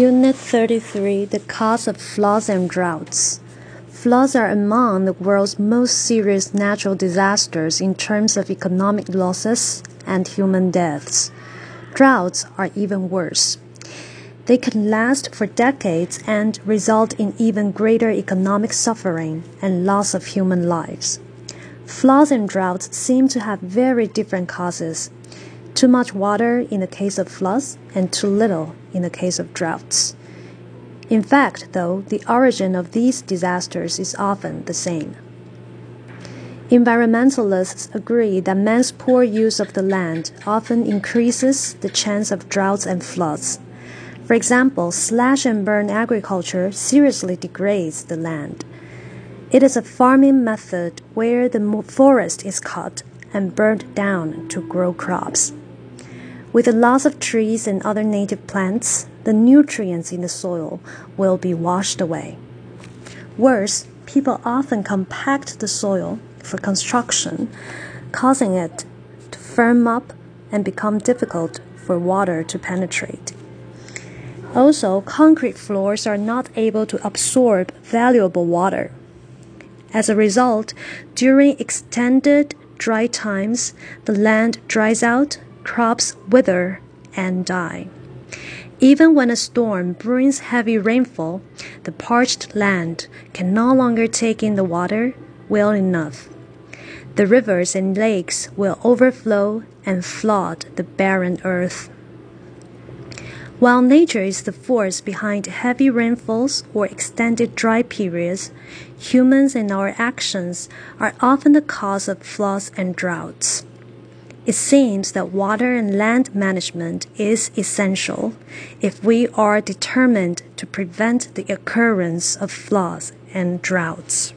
Unit 33 The Cause of Floods and Droughts. Floods are among the world's most serious natural disasters in terms of economic losses and human deaths. Droughts are even worse. They can last for decades and result in even greater economic suffering and loss of human lives. Floods and droughts seem to have very different causes too much water in the case of floods and too little in the case of droughts. In fact, though, the origin of these disasters is often the same. Environmentalists agree that man's poor use of the land often increases the chance of droughts and floods. For example, slash and burn agriculture seriously degrades the land. It is a farming method where the forest is cut and burned down to grow crops. With the loss of trees and other native plants, the nutrients in the soil will be washed away. Worse, people often compact the soil for construction, causing it to firm up and become difficult for water to penetrate. Also, concrete floors are not able to absorb valuable water. As a result, during extended dry times, the land dries out crops wither and die. Even when a storm brings heavy rainfall, the parched land can no longer take in the water well enough. The rivers and lakes will overflow and flood the barren earth. While nature is the force behind heavy rainfalls or extended dry periods, humans and our actions are often the cause of floods and droughts. It seems that water and land management is essential if we are determined to prevent the occurrence of floods and droughts.